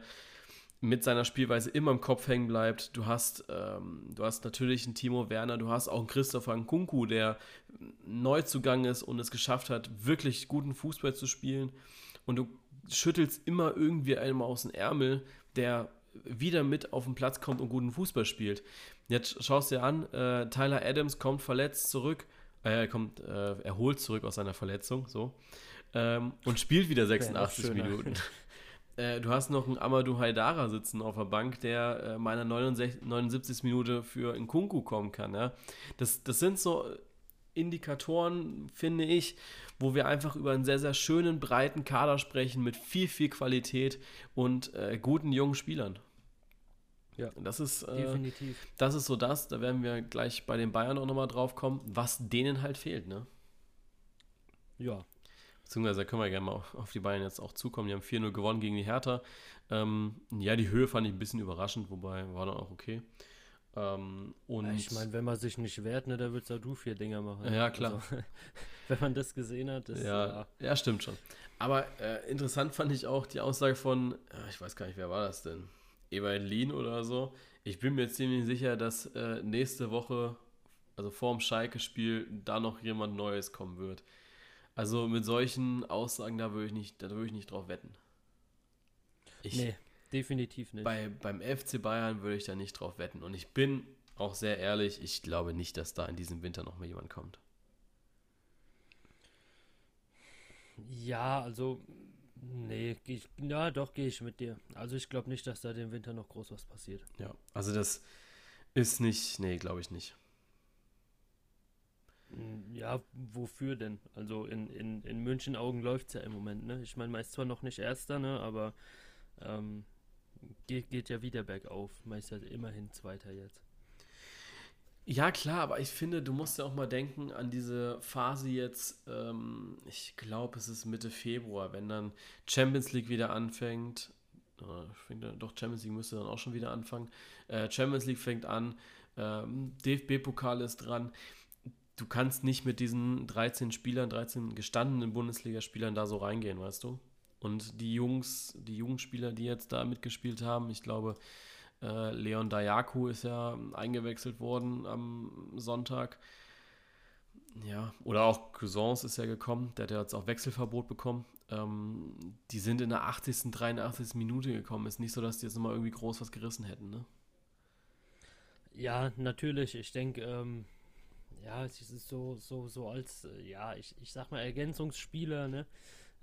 mit seiner Spielweise immer im Kopf hängen bleibt. Du hast, ähm, du hast natürlich einen Timo Werner, du hast auch einen Christopher Nkunku, der Neuzugang ist und es geschafft hat, wirklich guten Fußball zu spielen. Und du schüttelst immer irgendwie einem aus dem Ärmel, der wieder mit auf den Platz kommt und guten Fußball spielt. Jetzt schaust du dir an, äh, Tyler Adams kommt verletzt zurück, äh, er kommt äh, erholt zurück aus seiner Verletzung, so, ähm, und spielt wieder 86 Minuten. Äh, du hast noch einen Amadou Haidara sitzen auf der Bank, der äh, meiner 69, 79. Minute für Nkunku kommen kann. Ja? Das, das sind so Indikatoren, finde ich, wo wir einfach über einen sehr, sehr schönen, breiten Kader sprechen mit viel, viel Qualität und äh, guten jungen Spielern. Ja, das ist, äh, definitiv. Das ist so das, da werden wir gleich bei den Bayern auch nochmal drauf kommen, was denen halt fehlt, ne? Ja. Beziehungsweise da können wir gerne mal auf, die Bayern jetzt auch zukommen. Die haben 4-0 gewonnen gegen die Hertha. Ähm, ja, die Höhe fand ich ein bisschen überraschend, wobei war dann auch okay. Ähm, und ich meine, wenn man sich nicht wehrt, ne, da würdest auch du vier Dinger machen. Ja, klar. Also, wenn man das gesehen hat, ist ja, ja. ja stimmt schon. Aber äh, interessant fand ich auch die Aussage von, äh, ich weiß gar nicht, wer war das denn? Ewald Lien oder so. Ich bin mir ziemlich sicher, dass äh, nächste Woche, also vorm Schalke-Spiel, da noch jemand Neues kommen wird. Also mit solchen Aussagen, da würde ich nicht, da würde ich nicht drauf wetten. Ich, nee. Definitiv nicht. Bei, beim FC Bayern würde ich da nicht drauf wetten. Und ich bin auch sehr ehrlich, ich glaube nicht, dass da in diesem Winter noch mal jemand kommt. Ja, also, nee, ich, ja, doch, gehe ich mit dir. Also, ich glaube nicht, dass da den Winter noch groß was passiert. Ja, also das ist nicht, nee, glaube ich nicht. Hm, ja, wofür denn? Also in, in, in München Augen läuft es ja im Moment, ne? Ich meine, man ist zwar noch nicht Erster, ne? Aber ähm, geht, geht ja wieder bergauf. Meist ja immerhin Zweiter jetzt. Ja, klar, aber ich finde, du musst ja auch mal denken an diese Phase jetzt, ähm, ich glaube, es ist Mitte Februar, wenn dann Champions League wieder anfängt. Äh, doch, Champions League müsste dann auch schon wieder anfangen. Äh, Champions League fängt an, Ähm, DFB-Pokal ist dran. Du kannst nicht mit diesen 13 Spielern, 13 gestandenen Bundesligaspielern da so reingehen, weißt du? Und die Jungs, die Jugendspieler, die jetzt da mitgespielt haben, ich glaube, äh, Leon Dayaku ist ja eingewechselt worden am Sonntag. Ja, oder auch Cousins ist ja gekommen, der hat ja jetzt auch Wechselverbot bekommen. Ähm, die sind in der 80., 83. Minute gekommen. Ist nicht so, dass die jetzt nochmal irgendwie groß was gerissen hätten, ne? Ja, natürlich. Ich denke, ähm, ja, es ist so, so, so als, äh, ja, ich, ich sag mal, Ergänzungsspieler, ne?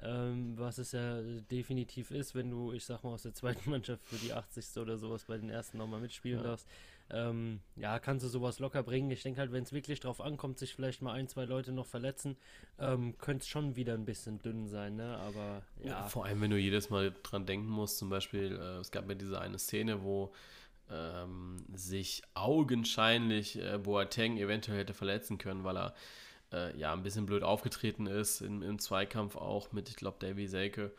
Ähm, was es ja definitiv ist, wenn du, ich sag mal, aus der zweiten Mannschaft für die 80. oder sowas bei den ersten nochmal mitspielen ja. darfst. Ähm, ja, kannst du sowas locker bringen. Ich denke halt, wenn es wirklich drauf ankommt, sich vielleicht mal ein, zwei Leute noch verletzen, ähm, könnte es schon wieder ein bisschen dünn sein, ne? Aber ja. ja. Vor allem, wenn du jedes Mal dran denken musst, zum Beispiel, äh, es gab ja diese eine Szene, wo ähm, sich augenscheinlich äh, Boateng eventuell hätte verletzen können, weil er äh, ja ein bisschen blöd aufgetreten ist, in, im Zweikampf auch mit, ich glaube, Davy Selke.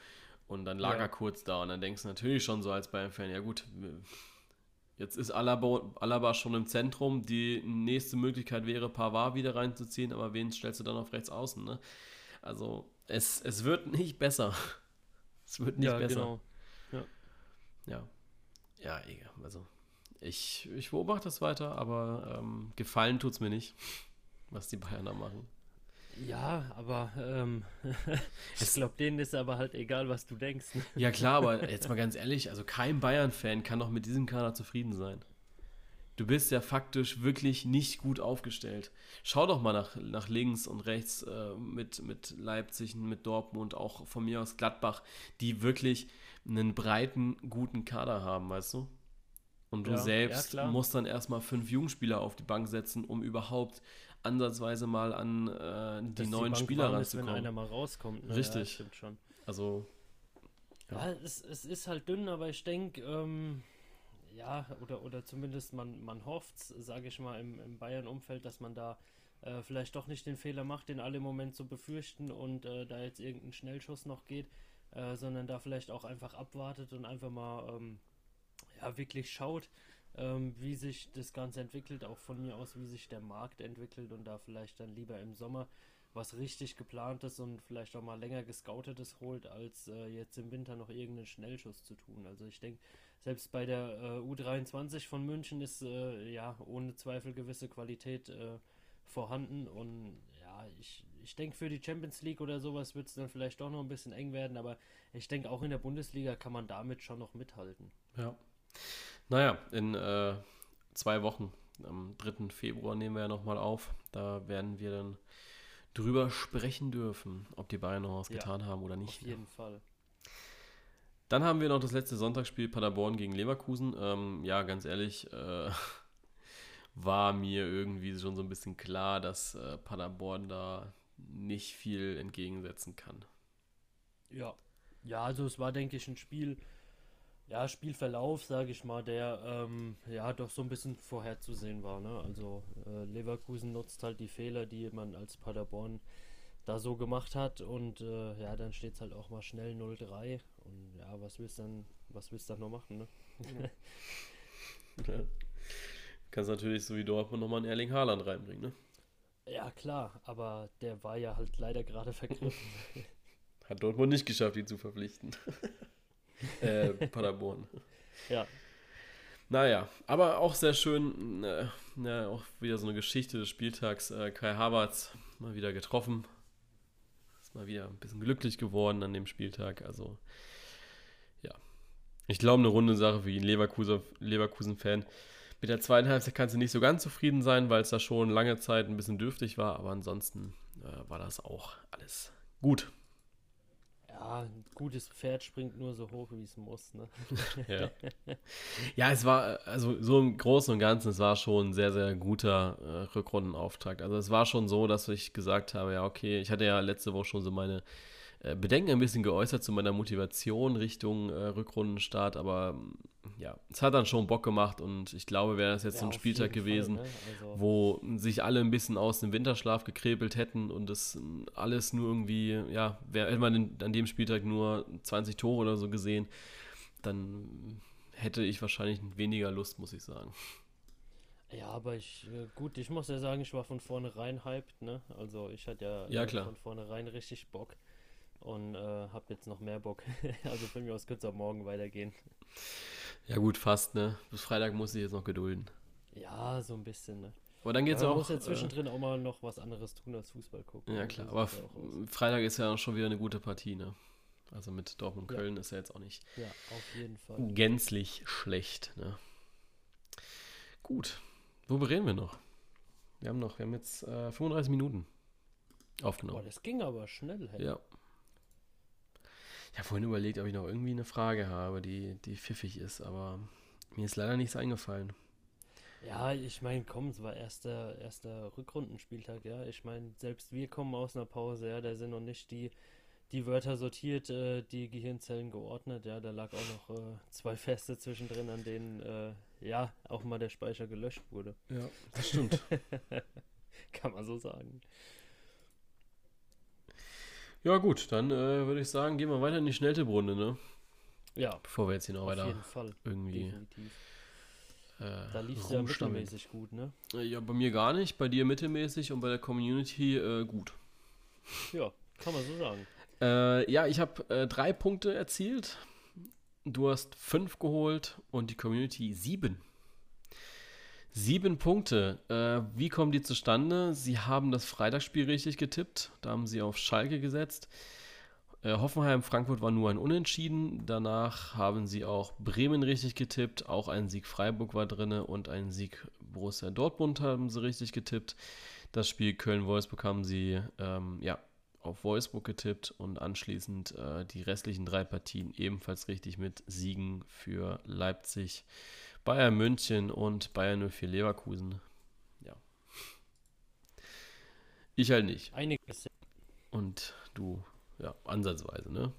Und dann lag ja. er kurz da und dann denkst du natürlich schon so als Bayern-Fan, ja gut, jetzt ist Alaba, Alaba schon im Zentrum. Die nächste Möglichkeit wäre, Pavard wieder reinzuziehen, aber wen stellst du dann auf rechts außen? Ne? Also es, es wird nicht besser. Es wird nicht ja, besser. Genau. Ja. Ja. Ja, also ich, ich beobachte das weiter, aber ähm, gefallen tut es mir nicht, was die Bayern da machen. Ja, aber ähm, ich glaube, denen ist aber halt egal, was du denkst. Ne? Ja, klar, aber jetzt mal ganz ehrlich, also kein Bayern-Fan kann doch mit diesem Kader zufrieden sein. Du bist ja faktisch wirklich nicht gut aufgestellt. Schau doch mal nach, nach links und rechts äh, mit, mit Leipzig, mit Dortmund, auch von mir aus Gladbach, die wirklich einen breiten, guten Kader haben, weißt du? Und du ja, selbst ja, musst dann erstmal fünf Jugendspieler auf die Bank setzen, um überhaupt ansatzweise mal an äh, die neuen die Spieler ranzukommen. Ist, wenn einer mal rauskommt. Ne? Richtig. Ja, stimmt schon. Also. Ja, ja es, es ist halt dünn, aber ich denke, ähm, ja, oder, oder zumindest man, man hofft, sage ich mal, im, im Bayern-Umfeld, dass man da äh, vielleicht doch nicht den Fehler macht, den alle im Moment so befürchten und äh, da jetzt irgendein Schnellschuss noch geht, äh, sondern da vielleicht auch einfach abwartet und einfach mal ähm, ja, wirklich schaut, ähm, wie sich das Ganze entwickelt, auch von mir aus, wie sich der Markt entwickelt und da vielleicht dann lieber im Sommer was richtig geplantes und vielleicht auch mal länger gescoutetes holt, als äh, jetzt im Winter noch irgendeinen Schnellschuss zu tun. Also ich denke, selbst bei der äh, U23 von München ist äh, ja ohne Zweifel gewisse Qualität äh, vorhanden und ja, ich, ich denke für die Champions League oder sowas wird es dann vielleicht doch noch ein bisschen eng werden, aber ich denke auch in der Bundesliga kann man damit schon noch mithalten. Ja. Naja, in äh, zwei Wochen, am 3. Februar nehmen wir ja nochmal auf. Da werden wir dann drüber sprechen dürfen, ob die Bayern noch was ja, getan haben oder nicht. Auf jeden Fall. Dann haben wir noch das letzte Sonntagsspiel Paderborn gegen Leverkusen. Ähm, ja, ganz ehrlich, äh, war mir irgendwie schon so ein bisschen klar, dass äh, Paderborn da nicht viel entgegensetzen kann. Ja. Ja, also es war, denke ich, ein Spiel, ja, Spielverlauf, sage ich mal, der ähm, ja doch so ein bisschen vorherzusehen war. Ne? Also äh, Leverkusen nutzt halt die Fehler, die man als Paderborn da so gemacht hat und äh, ja, dann steht es halt auch mal schnell 0-3 und ja, was willst du dann, was willst du dann noch machen, ne? ja. Kannst natürlich so wie Dortmund nochmal einen Erling Haaland reinbringen, ne? Ja, klar, aber der war ja halt leider gerade vergriffen. Hat Dortmund nicht geschafft, ihn zu verpflichten. äh, Paderborn. Ja. Naja, aber auch sehr schön, äh, ja, auch wieder so eine Geschichte des Spieltags. Äh, Kai Havertz mal wieder getroffen. Ist mal wieder ein bisschen glücklich geworden an dem Spieltag. Also, ja. Ich glaube, eine runde Sache für jeden Leverkusen-Fan. Leverkusen Mit der zweiten Halbzeit kannst du nicht so ganz zufrieden sein, weil es da schon lange Zeit ein bisschen dürftig war. Aber ansonsten äh, war das auch alles gut ja, ein gutes Pferd springt nur so hoch, wie es muss. Ne? ja. ja, es war, also so im Großen und Ganzen, es war schon ein sehr, sehr guter äh, Rückrundenauftakt. Also es war schon so, dass ich gesagt habe, ja, okay, ich hatte ja letzte Woche schon so meine äh, Bedenken ein bisschen geäußert zu meiner Motivation Richtung äh, Rückrundenstart, aber ja, es hat dann schon Bock gemacht und ich glaube, wäre das jetzt ja, so ein Spieltag gewesen, Fall, ne? also wo sich alle ein bisschen aus dem Winterschlaf gekrebelt hätten und das alles nur irgendwie, ja, wär, hätte man an dem Spieltag nur 20 Tore oder so gesehen, dann hätte ich wahrscheinlich weniger Lust, muss ich sagen. Ja, aber ich, äh, gut, ich muss ja sagen, ich war von vornherein hyped, ne? Also ich hatte ja, Ja, klar. von vornherein richtig Bock und äh, hab jetzt noch mehr Bock. also von mir aus könnte es auch morgen weitergehen. Ja gut, fast, ne? Bis Freitag muss ich jetzt noch gedulden. Ja, so ein bisschen, ne? Aber dann geht's Aber auch. man muss ja äh, zwischendrin auch mal noch was anderes tun als Fußball gucken. Ja ne? klar, aber ja. Freitag ist ja auch schon wieder eine gute Partie, ne? Also mit Dortmund Ja. Köln ist ja jetzt auch nicht Ja, auf jeden Fall. gänzlich schlecht, ne? Gut. Worüber reden wir noch? Wir haben noch, wir haben jetzt äh, 35 Minuten Boah, aufgenommen. das ging aber schnell, hey. Ja. Ich habe vorhin überlegt, ob ich noch irgendwie eine Frage habe, die, die pfiffig ist, aber mir ist leider nichts eingefallen. Ja, ich meine, komm, es war erster, erster Rückrundenspieltag, ja. Ich meine, selbst wir kommen aus einer Pause, ja, da sind noch nicht die, die Wörter sortiert, äh, die Gehirnzellen geordnet, ja. Da lag auch noch äh, zwei Feste zwischendrin, an denen, äh, ja, auch mal der Speicher gelöscht wurde. Ja, das stimmt. Kann man so sagen. Ja, gut, dann äh, würde ich sagen, gehen wir weiter in die Schnelltipprunde, ne? Ja, Bevor wir jetzt hier noch auf weiter jeden Fall. irgendwie Definitiv. äh, Da lief es ja mittelmäßig gut, ne? Äh, Ja, bei mir gar nicht, bei dir mittelmäßig und bei der Community äh, gut. Ja, kann man so sagen. Äh, ja, ich habe äh, drei Punkte erzielt. Du hast fünf geholt und die Community sieben. Sieben Punkte. Äh, wie kommen die zustande? Sie haben das Freitagsspiel richtig getippt. Da haben sie auf Schalke gesetzt. Äh, Hoffenheim, Frankfurt war nur ein Unentschieden. Danach haben sie auch Bremen richtig getippt. Auch ein Sieg Freiburg war drin und ein Sieg Borussia Dortmund haben sie richtig getippt. Das Spiel Köln-Wolfsburg haben sie ähm, ja, auf Wolfsburg getippt und anschließend äh, die restlichen drei Partien ebenfalls richtig mit Siegen für Leipzig, Bayern München und Bayern 04 Leverkusen. Ja. Ich halt nicht. Einiges. Und du, ja, ansatzweise, ne?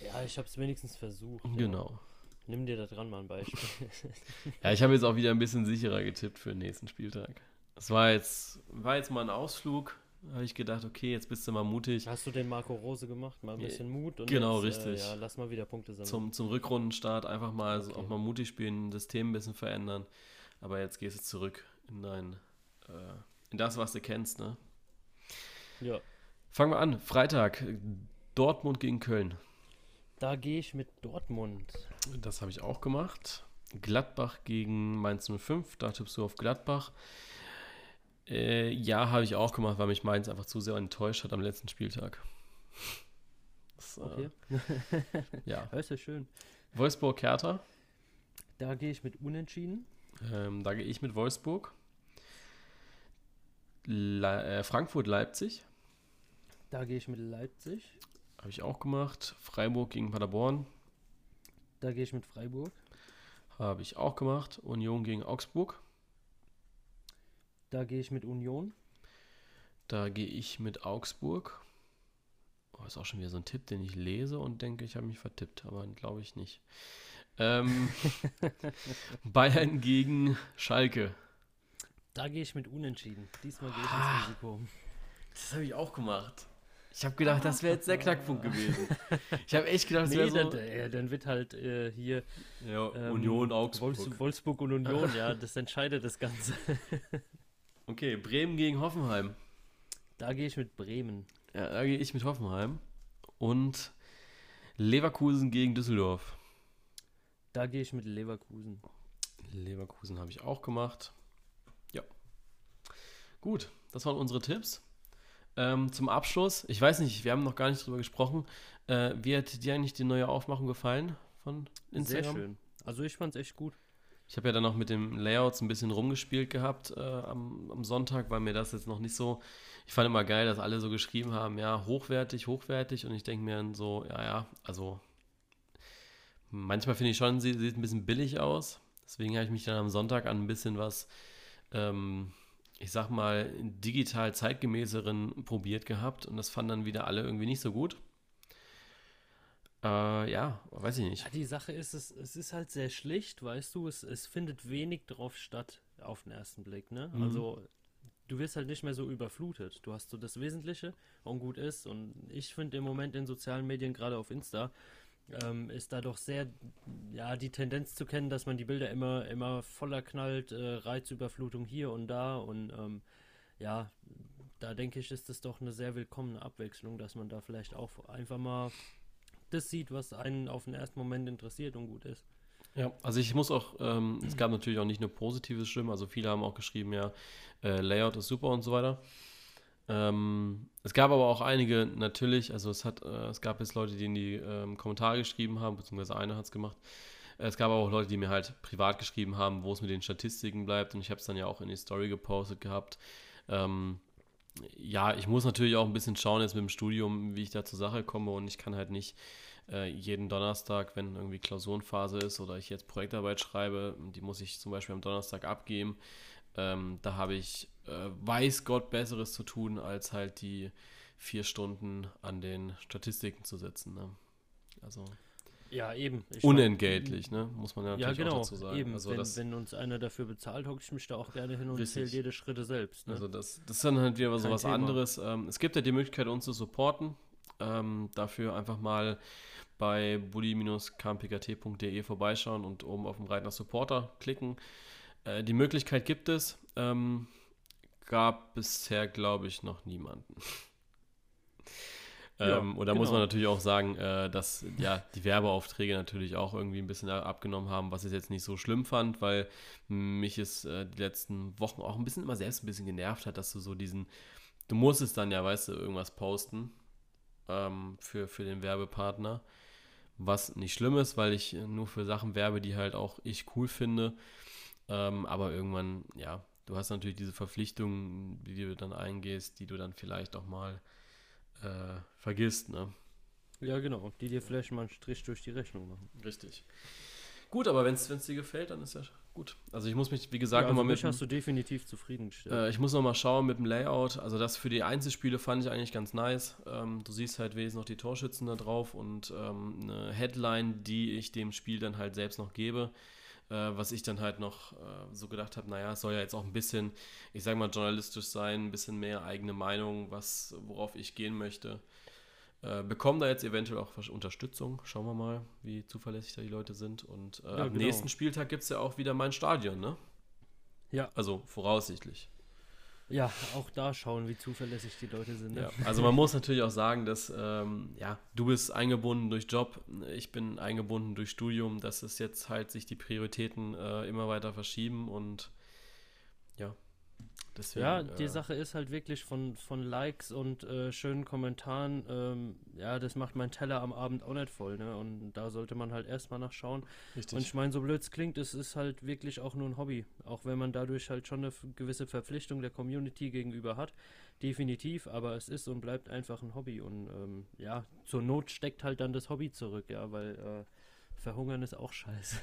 Ja, ich habe es wenigstens versucht. ja. Genau. Nimm dir da dran mal ein Beispiel. Ja, ich habe jetzt auch wieder ein bisschen sicherer getippt für den nächsten Spieltag. Es war jetzt, war jetzt mal ein Ausflug. Habe ich gedacht, okay, jetzt bist du mal mutig. Hast du den Marco Rose gemacht? Mal ein bisschen Mut und genau, jetzt, richtig. Äh, ja, lass mal wieder Punkte sammeln. zum, zum Rückrundenstart einfach mal so Okay. auch mal mutig spielen, das System ein bisschen verändern. Aber jetzt gehst du zurück in dein, äh, in das, was du kennst, ne? Ja, Fangen wir an. Freitag. Dortmund gegen Köln. da gehe ich mit Dortmund. Das habe ich auch gemacht. Gladbach gegen Mainz 05. Da tippst du auf Gladbach. Äh, ja, habe ich auch gemacht, weil mich Mainz einfach zu sehr enttäuscht hat am letzten Spieltag. Das, äh, Okay. Ja. Ja, ist ja schön. Wolfsburg Hertha. Da gehe ich mit Unentschieden. Ähm, da gehe ich mit Wolfsburg. Le äh, Frankfurt Leipzig. Da gehe ich mit Leipzig. Habe ich auch gemacht. Freiburg gegen Paderborn. Da gehe ich mit Freiburg. Habe ich auch gemacht. Union gegen Augsburg. Da gehe ich mit Union. Da gehe ich mit Augsburg. Oh, ist auch schon wieder so ein Tipp, den ich lese und denke, ich habe mich vertippt, aber glaube ich nicht. Ähm, Bayern gegen Schalke. Da gehe ich mit Unentschieden. Diesmal gehe ich Ah. ins Risiko. Das habe ich auch gemacht. Ich habe gedacht, das wäre jetzt der Knackpunkt gewesen. Ich habe echt gedacht, das Nee, wäre dann, so. äh, dann wird halt äh, hier Ja, ähm, Union, Augsburg. Wolfs Wolfsburg und Union, ja, das entscheidet das Ganze. Okay, Bremen gegen Hoffenheim. Da gehe ich mit Bremen. Ja, da gehe ich mit Hoffenheim. Und Leverkusen gegen Düsseldorf. Da gehe ich mit Leverkusen. Leverkusen habe ich auch gemacht. Ja. Gut, das waren unsere Tipps. Ähm, zum Abschluss, ich weiß nicht, wir haben noch gar nicht drüber gesprochen. Äh, wie hat dir eigentlich die neue Aufmachung gefallen von Instagram? Sehr schön. Also ich fand's echt gut. Ich habe ja dann noch mit dem Layouts ein bisschen rumgespielt gehabt äh, am, am Sonntag, weil mir das jetzt noch nicht so. Ich fand immer geil, dass alle so geschrieben haben, ja, hochwertig, hochwertig. Und ich denke mir dann so, ja, ja, also manchmal finde ich schon, sie sieht ein bisschen billig aus. Deswegen habe ich mich dann am Sonntag an ein bisschen was, ähm, ich sag mal, digital zeitgemäßeren probiert gehabt. Und das fanden dann wieder alle irgendwie nicht so gut. Äh, ja, weiß ich nicht. Die Sache ist, es, es ist halt sehr schlicht, weißt du, es, es findet wenig drauf statt auf den ersten Blick, ne? Mhm. Also du wirst halt nicht mehr so überflutet. Du hast so das Wesentliche und gut ist. Und ich finde im Moment in sozialen Medien, gerade auf Insta, ähm, ist da doch sehr, ja, die Tendenz zu kennen, dass man die Bilder immer, immer voller knallt, äh, Reizüberflutung hier und da und ähm, ja, da denke ich, ist das doch eine sehr willkommene Abwechslung, dass man da vielleicht auch einfach mal das sieht, was einen auf den ersten Moment interessiert und gut ist. Ja, also ich muss auch, ähm, es gab natürlich auch nicht nur positive Stimmen, also viele haben auch geschrieben, ja, äh, Layout ist super und so weiter. Ähm, es gab aber auch einige natürlich, also es hat, äh, es gab jetzt Leute, die in die ähm, Kommentare geschrieben haben, beziehungsweise einer hat es gemacht. Es gab aber auch Leute, die mir halt privat geschrieben haben, wo es mit den Statistiken bleibt und ich habe es dann ja auch in die Story gepostet gehabt. Ähm, ja, ich muss natürlich auch ein bisschen schauen jetzt mit dem Studium, wie ich da zur Sache komme und ich kann halt nicht äh, jeden Donnerstag, wenn irgendwie Klausurenphase ist oder ich jetzt Projektarbeit schreibe, die muss ich zum Beispiel am Donnerstag abgeben. Ähm, da habe ich, äh, weiß Gott, Besseres zu tun, als halt die vier Stunden an den Statistiken zu setzen. Ne? Also. Ja, eben. Ich unentgeltlich, ne? muss man ja natürlich ja, genau, auch dazu sagen. Eben. Also wenn, das, wenn uns einer dafür bezahlt, hocke ich mich da auch gerne hin und zähle jede Schritte selbst. Ne? Also das, das ist dann halt wieder so was Thema. anderes. Ähm, es gibt ja die Möglichkeit, uns zu supporten. Ähm, dafür einfach mal bei bully-kmpkt.de vorbeischauen und oben auf dem Reiter Supporter klicken. Äh, die Möglichkeit gibt es. Ähm, gab bisher, glaube ich, noch niemanden. Ja, ähm, und da genau. muss man natürlich auch sagen, äh, dass ja die Werbeaufträge natürlich auch irgendwie ein bisschen abgenommen haben, was ich jetzt nicht so schlimm fand, weil mich es äh, die letzten Wochen auch ein bisschen immer selbst ein bisschen genervt hat, dass du so diesen, du musst es dann ja, weißt du, irgendwas posten ähm, für, für den Werbepartner. Was nicht schlimm ist, weil ich nur für Sachen werbe, die halt auch ich cool finde. Ähm, aber irgendwann, ja, du hast natürlich diese Verpflichtungen, die du dann eingehst, die du dann vielleicht auch mal äh, vergisst, ne? Ja, genau, die dir vielleicht mal einen Strich durch die Rechnung machen. Richtig. Gut, aber wenn es dir gefällt, dann ist ja gut. Also ich muss mich, wie gesagt, ja, also nochmal mit. hast du definitiv zufriedengestellt. Äh, ich muss nochmal schauen mit dem Layout. Also das für die Einzelspiele fand ich eigentlich ganz nice. Ähm, du siehst halt wesentlich noch die Torschützen da drauf und ähm, eine Headline, die ich dem Spiel dann halt selbst noch gebe. Äh, was ich dann halt noch äh, so gedacht habe, naja, es soll ja jetzt auch ein bisschen, ich sag mal, journalistisch sein, ein bisschen mehr eigene Meinung, was, worauf ich gehen möchte. Äh, bekommen da jetzt eventuell auch Unterstützung. Schauen wir mal, wie zuverlässig da die Leute sind. Und äh, ja, am genau. nächsten Spieltag gibt es ja auch wieder mein Stadion, ne? Ja. Also voraussichtlich. Ja, auch da schauen, wie zuverlässig die Leute sind. Ne? Ja, also man muss natürlich auch sagen, dass ähm, ja, du bist eingebunden durch Job, ich bin eingebunden durch Studium, dass es jetzt halt sich die Prioritäten äh, immer weiter verschieben und Deswegen, ja, die äh, Sache ist halt wirklich von, von Likes und äh, schönen Kommentaren, ähm, ja, das macht mein Teller am Abend auch nicht voll, ne? Und da sollte man halt erstmal nachschauen. Richtig. Und ich meine, so blöd es klingt, es ist halt wirklich auch nur ein Hobby. Auch wenn man dadurch halt schon eine gewisse Verpflichtung der Community gegenüber hat. Definitiv, aber es ist und bleibt einfach ein Hobby. Und ähm, ja, zur Not steckt halt dann das Hobby zurück, ja, weil äh, Verhungern ist auch scheiße.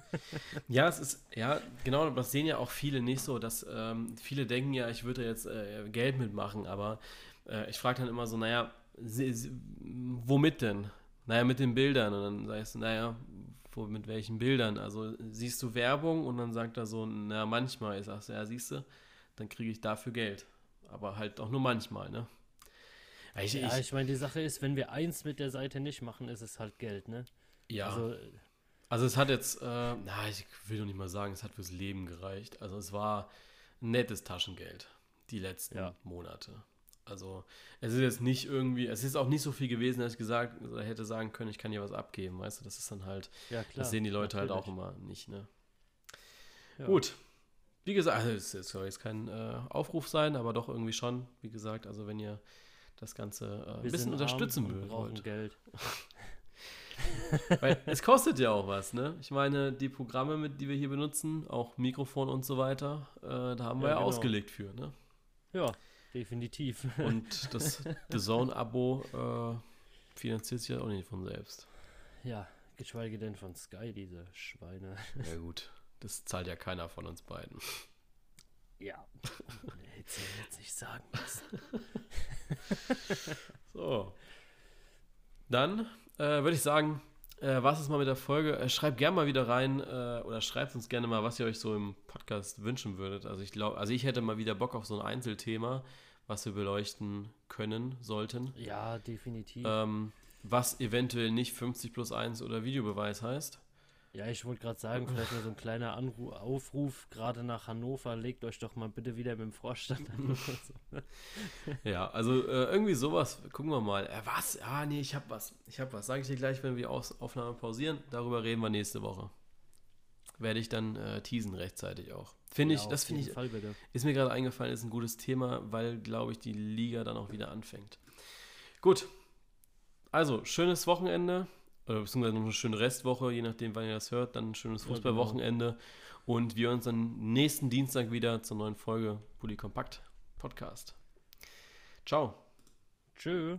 ja, es ist, ja, genau, das sehen ja auch viele nicht so, dass ähm, viele denken ja, ich würde jetzt äh, Geld mitmachen, aber äh, ich frage dann immer so, naja, womit denn? Naja, mit den Bildern. Und dann sagst du, naja, wo, mit welchen Bildern? Also siehst du Werbung und dann sagt er so, na, manchmal. Ich sag, ja, siehst du, dann kriege ich dafür Geld. Aber halt auch nur manchmal, ne? Ich, ja, ich, ich meine, die Sache ist, wenn wir eins mit der Seite nicht machen, ist es halt Geld, ne? Ja. Also, also es hat jetzt, äh, na, ich will doch nicht mal sagen, es hat fürs Leben gereicht. Also es war nettes Taschengeld die letzten ja. Monate. Also es ist jetzt nicht irgendwie, es ist auch nicht so viel gewesen, dass ich gesagt hätte sagen können, ich kann hier was abgeben, weißt du, das ist dann halt, ja, das sehen die Leute natürlich. halt auch immer nicht, ne? Ja. Gut. Wie gesagt, also es soll jetzt kein äh, Aufruf sein, aber doch irgendwie schon, wie gesagt, also wenn ihr das Ganze äh, ein bisschen unterstützen wollt. Geld. Weil es kostet ja auch was, ne? Ich meine, die Programme, mit, die wir hier benutzen, auch Mikrofon und so weiter, äh, da haben wir ja, genau. ausgelegt für, ne? Ja, definitiv. Und das The Zone-Abo äh, finanziert sich ja auch nicht von selbst. Ja, geschweige denn von Sky, diese Schweine. Ja gut, das zahlt ja keiner von uns beiden. Ja, hätte sie jetzt nicht sagen müssen. so. Dann äh, würde ich sagen, äh, was ist mal mit der Folge? Äh, schreibt gerne mal wieder rein äh, oder schreibt uns gerne mal, was ihr euch so im Podcast wünschen würdet. Also ich glaube, also ich hätte mal wieder Bock auf so ein Einzelthema, was wir beleuchten können, sollten. Ja, definitiv. Ähm, was eventuell nicht 50 plus 1 oder Videobeweis heißt. Ja, ich wollte gerade sagen, vielleicht nur so ein kleiner Anru Aufruf, gerade nach Hannover, legt euch doch mal bitte wieder mit dem Vorstand an. ja, also äh, irgendwie sowas, gucken wir mal. Äh, was? Ah, nee, ich hab was. Ich hab was. Sage ich dir gleich, wenn wir Aus Aufnahme pausieren. Darüber reden wir nächste Woche. Werde ich dann äh, teasen rechtzeitig auch. Finde ja, ich, das finde ich, Fall, ist mir gerade eingefallen, ist ein gutes Thema, weil, glaube ich, die Liga dann auch wieder anfängt. Gut. Also, schönes Wochenende oder beziehungsweise noch eine schöne Restwoche, je nachdem, wann ihr das hört, dann ein schönes Fußballwochenende. Ja, genau. Und wir uns dann nächsten Dienstag wieder zur neuen Folge Bully Kompakt Podcast. Ciao. Tschö.